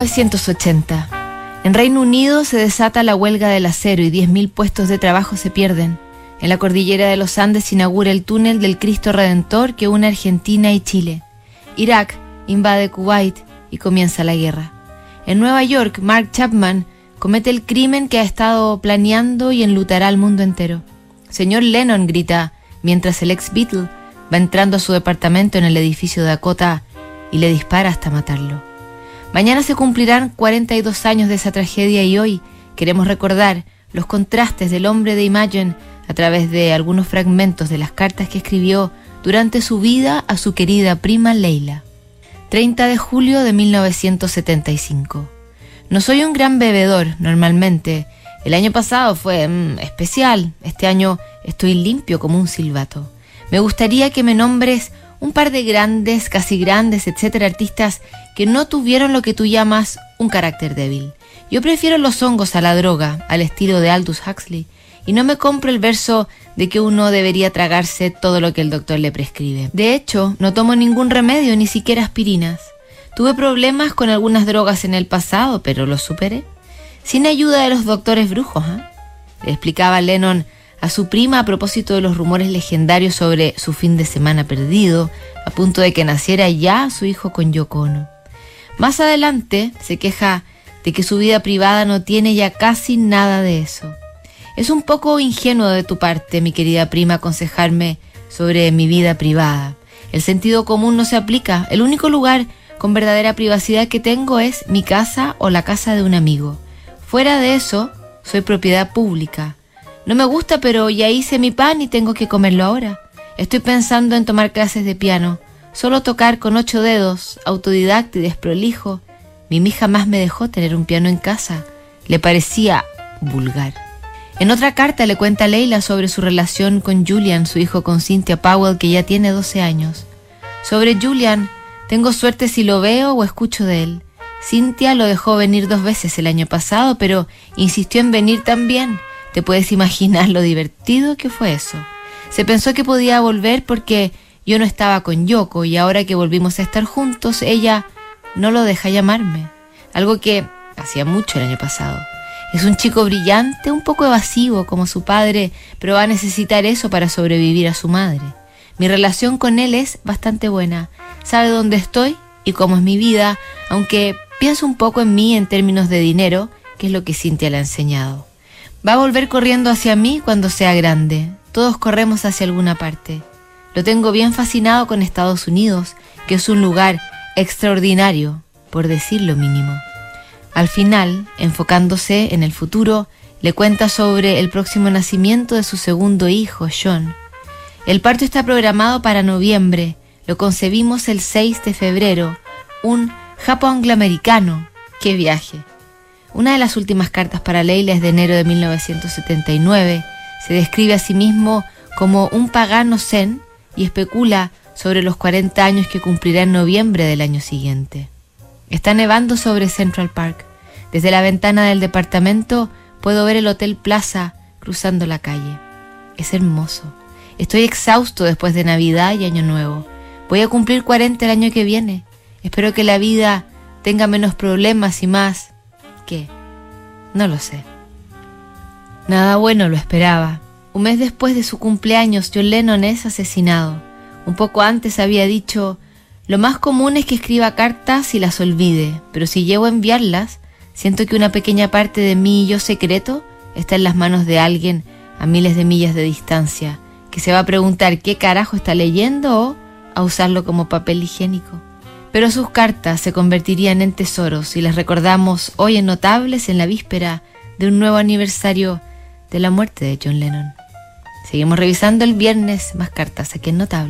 1980. En Reino Unido se desata la huelga del acero y 10.000 puestos de trabajo se pierden. En la cordillera de los Andes se inaugura el túnel del Cristo Redentor que une Argentina y Chile. Irak invade Kuwait y comienza la guerra. En Nueva York, Mark Chapman comete el crimen que ha estado planeando y enlutará al mundo entero. Señor Lennon grita mientras el ex Beatle va entrando a su departamento en el edificio de Dakota y le dispara hasta matarlo. Mañana se cumplirán 42 años de esa tragedia y hoy queremos recordar los contrastes del hombre de Imagine a través de algunos fragmentos de las cartas que escribió durante su vida a su querida prima Leila. 30 de julio de 1975. No soy un gran bebedor normalmente. El año pasado fue mm, especial. Este año estoy limpio como un silbato. Me gustaría que me nombres un par de grandes, casi grandes, etcétera, artistas que no tuvieron lo que tú llamas un carácter débil. Yo prefiero los hongos a la droga, al estilo de Aldous Huxley, y no me compro el verso de que uno debería tragarse todo lo que el doctor le prescribe. De hecho, no tomo ningún remedio, ni siquiera aspirinas. Tuve problemas con algunas drogas en el pasado, pero los superé. Sin ayuda de los doctores brujos, ¿eh? Le explicaba Lennon a su prima a propósito de los rumores legendarios sobre su fin de semana perdido, a punto de que naciera ya su hijo con Yoko Ono. Más adelante se queja de que su vida privada no tiene ya casi nada de eso. Es un poco ingenuo de tu parte, mi querida prima, aconsejarme sobre mi vida privada. El sentido común no se aplica. El único lugar con verdadera privacidad que tengo es mi casa o la casa de un amigo. Fuera de eso, soy propiedad pública. No me gusta, pero ya hice mi pan y tengo que comerlo ahora. Estoy pensando en tomar clases de piano. Solo tocar con ocho dedos, autodidacta y desprolijo. Mi hija jamás me dejó tener un piano en casa. Le parecía vulgar. En otra carta le cuenta Leila sobre su relación con Julian, su hijo con Cynthia Powell, que ya tiene 12 años. Sobre Julian, tengo suerte si lo veo o escucho de él. Cynthia lo dejó venir dos veces el año pasado, pero insistió en venir también. Te puedes imaginar lo divertido que fue eso. Se pensó que podía volver porque yo no estaba con Yoko y ahora que volvimos a estar juntos, ella no lo deja llamarme. Algo que hacía mucho el año pasado. Es un chico brillante, un poco evasivo como su padre, pero va a necesitar eso para sobrevivir a su madre. Mi relación con él es bastante buena. Sabe dónde estoy y cómo es mi vida, aunque pienso un poco en mí en términos de dinero, que es lo que Cintia le ha enseñado. Va a volver corriendo hacia mí cuando sea grande. Todos corremos hacia alguna parte. Lo tengo bien fascinado con Estados Unidos, que es un lugar extraordinario, por decir lo mínimo. Al final, enfocándose en el futuro, le cuenta sobre el próximo nacimiento de su segundo hijo, John. El parto está programado para noviembre, lo concebimos el 6 de febrero, un Japón angloamericano. ¡Qué viaje! Una de las últimas cartas para Leila es de enero de 1979. Se describe a sí mismo como un pagano zen y especula sobre los 40 años que cumplirá en noviembre del año siguiente. Está nevando sobre Central Park. Desde la ventana del departamento puedo ver el Hotel Plaza cruzando la calle. Es hermoso. Estoy exhausto después de Navidad y Año Nuevo. Voy a cumplir 40 el año que viene. Espero que la vida tenga menos problemas y más No lo sé. Nada bueno lo esperaba. Un mes después de su cumpleaños, John Lennon es asesinado. Un poco antes había dicho, lo más común es que escriba cartas y las olvide, pero si llego a enviarlas, siento que una pequeña parte de mí y yo secreto está en las manos de alguien a miles de millas de distancia, que se va a preguntar qué carajo está leyendo o a usarlo como papel higiénico pero sus cartas se convertirían en tesoros y las recordamos hoy en notables en la víspera de un nuevo aniversario de la muerte de John Lennon. Seguimos revisando el viernes más cartas aquí en Notable.